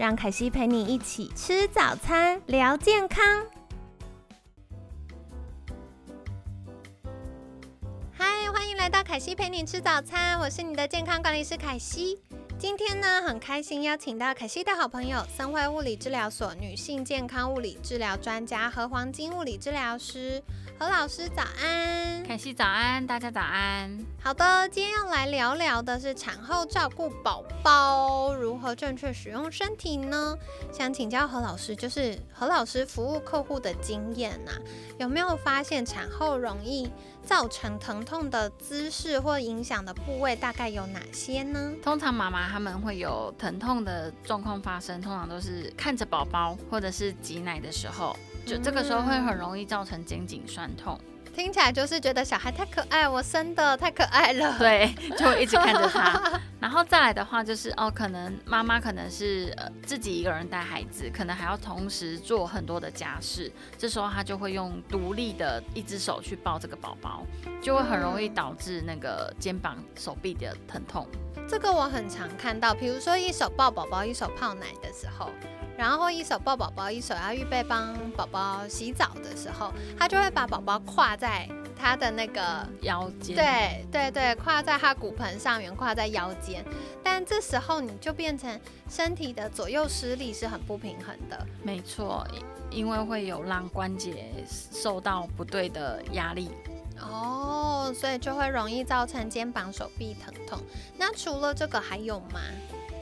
让凯西陪你一起吃早餐，聊健康。嗨，欢迎来到凯西陪你吃早餐，我是你的健康管理师凯西。今天呢，很开心邀请到凯西的好朋友森辉物理治疗所女性健康物理治疗专家和黄金物理治疗师何老师，早安！凯西早安，大家早安。好的，今天要来聊聊的是产后照顾宝宝如何正确使用身体呢？想请教何老师，就是何老师服务客户的经验呐，有没有发现产后容易造成疼痛的姿势或影响的部位大概有哪些呢？通常妈妈他们会有疼痛的状况发生，通常都是看着宝宝或者是挤奶的时候，就这个时候会很容易造成肩颈酸痛。听起来就是觉得小孩太可爱，我生的太可爱了。对，就一直看着他。然后再来的话，就是哦，可能妈妈可能是呃自己一个人带孩子，可能还要同时做很多的家事，这时候他就会用独立的一只手去抱这个宝宝，就会很容易导致那个肩膀、手臂的疼痛。这个我很常看到，比如说一手抱宝宝，一手泡奶的时候。然后一手抱宝宝，一手要预备帮宝宝洗澡的时候，他就会把宝宝跨在他的那个腰间。对对对，跨在他骨盆上面，跨在腰间。但这时候你就变成身体的左右施力是很不平衡的。没错，因为会有让关节受到不对的压力。哦，所以就会容易造成肩膀、手臂疼痛。那除了这个还有吗？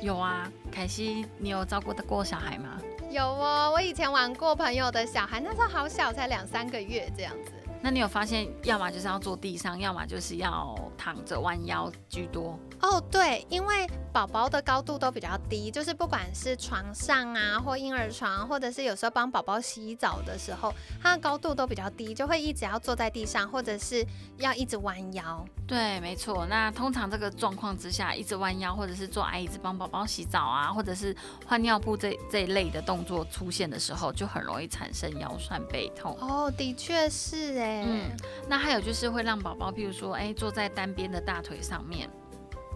有啊，凯西，你有照顾得过小孩吗？有哦，我以前玩过朋友的小孩，那时候好小，才两三个月这样子。那你有发现，要么就是要坐地上，要么就是要躺着弯腰居多。哦，对，因为宝宝的高度都比较低，就是不管是床上啊，或婴儿床，或者是有时候帮宝宝洗澡的时候，它的高度都比较低，就会一直要坐在地上，或者是要一直弯腰。对，没错。那通常这个状况之下，一直弯腰，或者是坐矮椅子帮宝宝洗澡啊，或者是换尿布这这一类的动作出现的时候，就很容易产生腰酸背痛。哦，的确是哎。嗯，那还有就是会让宝宝，譬如说，哎，坐在单边的大腿上面。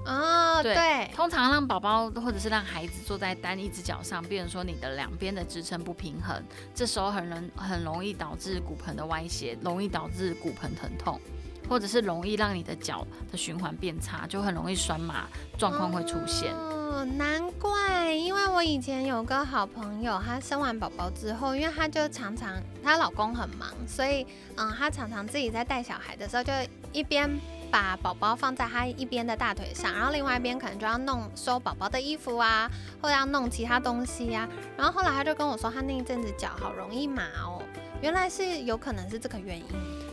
哦，对，通常让宝宝或者是让孩子坐在单一只脚上，变成说你的两边的支撑不平衡，这时候很容很容易导致骨盆的歪斜，容易导致骨盆疼痛，或者是容易让你的脚的循环变差，就很容易酸麻状况会出现。哦，难怪，因为我以前有个好朋友，她生完宝宝之后，因为她就常常她老公很忙，所以嗯，她常常自己在带小孩的时候，就一边把宝宝放在他一边的大腿上，然后另外一边可能就要弄收宝宝的衣服啊，或者要弄其他东西呀。然后后来他就跟我说，他那一阵子脚好容易麻哦，原来是有可能是这个原因。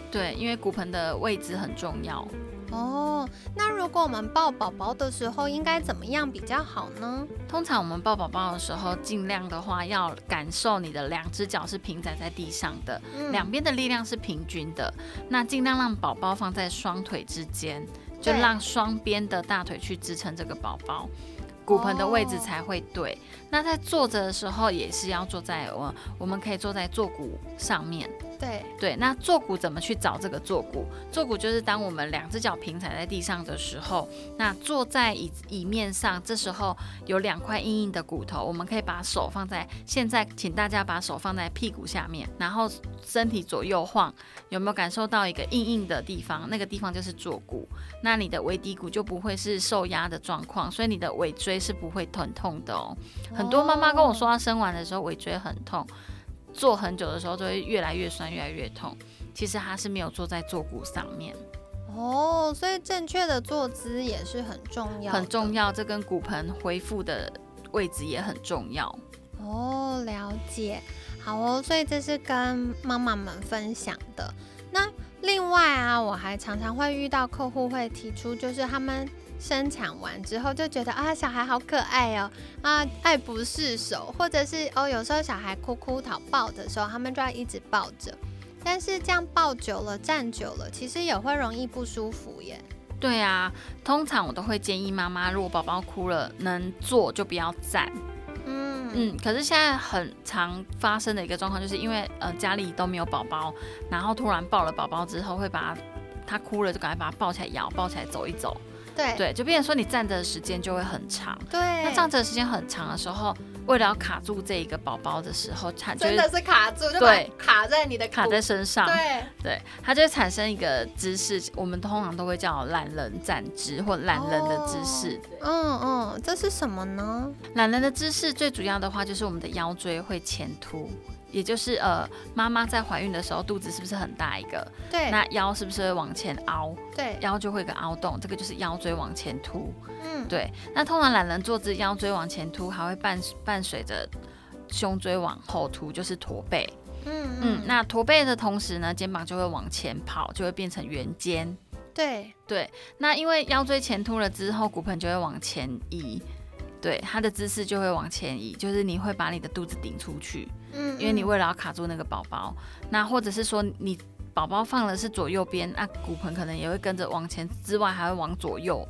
对，因为骨盆的位置很重要。哦，那如果我们抱宝宝的时候，应该怎么样比较好呢？通常我们抱宝宝的时候，尽量的话要感受你的两只脚是平展在地上的，两边的力量是平均的。那尽量让宝宝放在双腿之间，就让双边的大腿去支撑这个宝宝。骨盆的位置才会对。那在坐着的时候，也是要坐在我，我们可以坐在坐骨上面。对对，那坐骨怎么去找这个坐骨？坐骨就是当我们两只脚平踩在地上的时候，那坐在椅椅面上，这时候有两块硬硬的骨头，我们可以把手放在。现在，请大家把手放在屁股下面，然后身体左右晃，有没有感受到一个硬硬的地方？那个地方就是坐骨。那你的尾骶骨就不会是受压的状况，所以你的尾椎是不会疼痛的哦。很多妈妈跟我说，她生完的时候尾椎很痛。坐很久的时候就会越来越酸，越来越痛。其实它是没有坐在坐骨上面。哦，所以正确的坐姿也是很重要，很重要。这跟骨盆恢复的位置也很重要。哦，了解。好哦，所以这是跟妈妈们分享的。那另外啊，我还常常会遇到客户会提出，就是他们生产完之后就觉得啊，小孩好可爱哦，啊，爱不释手，或者是哦，有时候小孩哭哭讨抱的时候，他们就要一直抱着。但是这样抱久了、站久了，其实也会容易不舒服耶。对啊，通常我都会建议妈妈，如果宝宝哭了，能坐就不要站。嗯嗯，可是现在很常发生的一个状况，就是因为呃家里都没有宝宝，然后突然抱了宝宝之后，会把他哭了就赶快把他抱起来摇，抱起来走一走。对对，就变成说你站着的时间就会很长。对，那站着的时间很长的时候，为了要卡住这一个宝宝的时候，产真的是卡住，就对卡在你的卡在身上。对对，它就会产生一个姿势，我们通常都会叫懒人站姿或懒人的姿势。嗯嗯，这是什么呢？懒人的姿势最主要的话就是我们的腰椎会前凸。也就是呃，妈妈在怀孕的时候，肚子是不是很大一个？对。那腰是不是会往前凹？对。腰就会有个凹洞，这个就是腰椎往前凸。嗯。对。那通常懒人坐姿，腰椎往前凸，还会伴伴随着胸椎往后凸，就是驼背。嗯嗯。那驼背的同时呢，肩膀就会往前跑，就会变成圆肩。对对。那因为腰椎前凸了之后，骨盆就会往前移。对，它的姿势就会往前移，就是你会把你的肚子顶出去，嗯，因为你为了要卡住那个宝宝，那或者是说你宝宝放的是左右边，那骨盆可能也会跟着往前，之外还会往左右，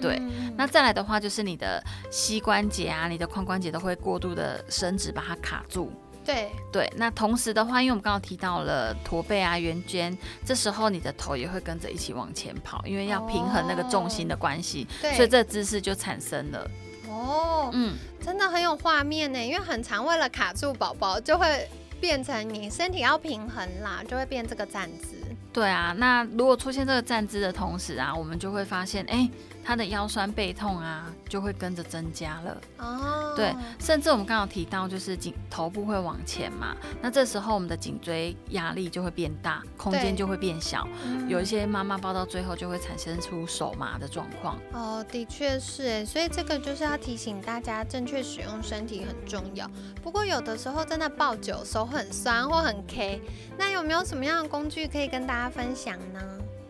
对，那再来的话就是你的膝关节啊，你的髋关节都会过度的伸直，把它卡住。对。对，那同时的话，因为我们刚刚提到了驼背啊、圆肩，这时候你的头也会跟着一起往前跑，因为要平衡那个重心的关系，所以这姿势就产生了。哦，嗯，真的很有画面呢，因为很常为了卡住宝宝，就会变成你身体要平衡啦，就会变这个站姿。对啊，那如果出现这个站姿的同时啊，我们就会发现，哎。他的腰酸背痛啊，就会跟着增加了。哦，对，甚至我们刚刚提到，就是颈头部会往前嘛，那这时候我们的颈椎压力就会变大，空间就会变小。有一些妈妈抱到最后就会产生出手麻的状况。哦，的确是哎，所以这个就是要提醒大家，正确使用身体很重要。不过有的时候真的抱久手很酸或很 K，那有没有什么样的工具可以跟大家分享呢？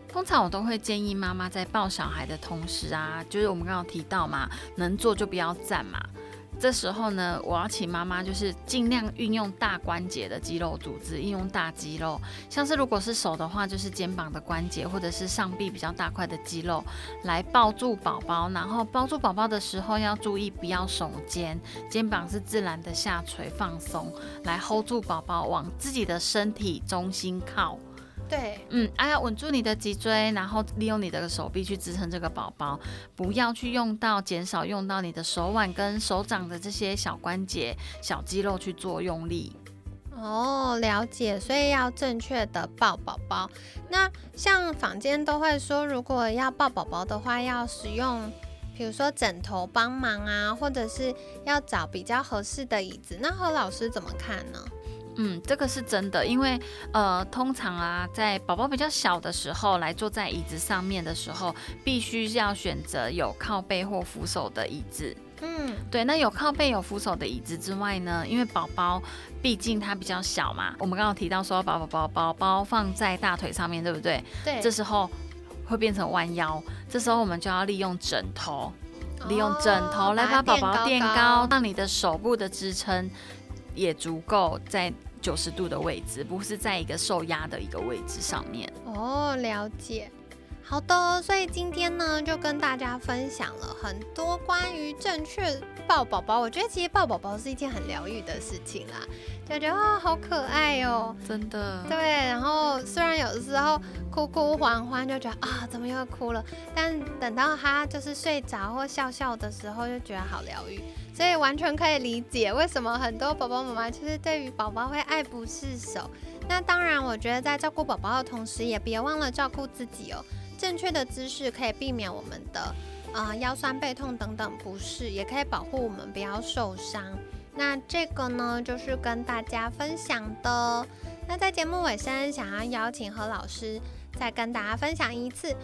通常我都会建议妈妈在抱小孩的同时啊，就是我们刚刚提到嘛，能坐就不要站嘛。这时候呢，我要请妈妈就是尽量运用大关节的肌肉组织，运用大肌肉，像是如果是手的话，就是肩膀的关节或者是上臂比较大块的肌肉来抱住宝宝。然后抱住宝宝的时候要注意不要耸肩，肩膀是自然的下垂放松，来 hold 住宝宝往自己的身体中心靠。对，嗯，哎呀，稳住你的脊椎，然后利用你的手臂去支撑这个宝宝，不要去用到，减少用到你的手腕跟手掌的这些小关节、小肌肉去做用力。哦，了解，所以要正确的抱宝宝。那像坊间都会说，如果要抱宝宝的话，要使用，比如说枕头帮忙啊，或者是要找比较合适的椅子。那何老师怎么看呢？嗯，这个是真的，因为呃，通常啊，在宝宝比较小的时候来坐在椅子上面的时候，必须要选择有靠背或扶手的椅子。嗯，对，那有靠背有扶手的椅子之外呢，因为宝宝毕竟他比较小嘛，我们刚刚提到说把宝宝宝宝放在大腿上面对不对？对，这时候会变成弯腰，这时候我们就要利用枕头，利用枕头来把宝宝垫高，让你的手部的支撑。也足够在九十度的位置，不是在一个受压的一个位置上面。哦，了解。好的，所以今天呢，就跟大家分享了很多关于正确抱宝宝。我觉得其实抱宝宝是一件很疗愈的事情啦，就觉得啊，好可爱哦，真的。对，然后虽然有的时候哭哭欢欢，就觉得啊，怎么又哭了？但等到他就是睡着或笑笑的时候，就觉得好疗愈。所以完全可以理解为什么很多宝宝妈妈其实对于宝宝会爱不释手。那当然，我觉得在照顾宝宝的同时，也别忘了照顾自己哦。正确的姿势可以避免我们的啊腰酸背痛等等不适，也可以保护我们不要受伤。那这个呢，就是跟大家分享的。那在节目尾声，想要邀请何老师再跟大家分享一次。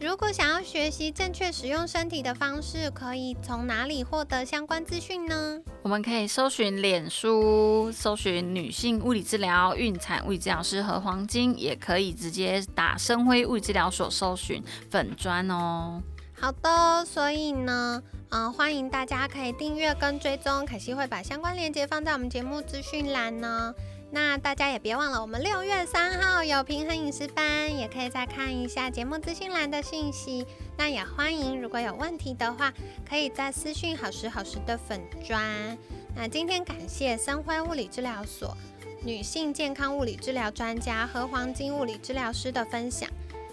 如果想要学习正确使用身体的方式，可以从哪里获得相关资讯呢？我们可以搜寻脸书，搜寻女性物理治疗孕产物理治疗师和黄金，也可以直接打生辉物理治疗所搜寻粉砖哦。好的，所以呢，嗯，欢迎大家可以订阅跟追踪，可惜会把相关链接放在我们节目资讯栏呢。那大家也别忘了，我们六月三号有平衡饮食班，也可以再看一下节目资讯栏的信息。那也欢迎，如果有问题的话，可以在私讯好时好时的粉砖。那今天感谢森辉物理治疗所女性健康物理治疗专家和黄金物理治疗师的分享。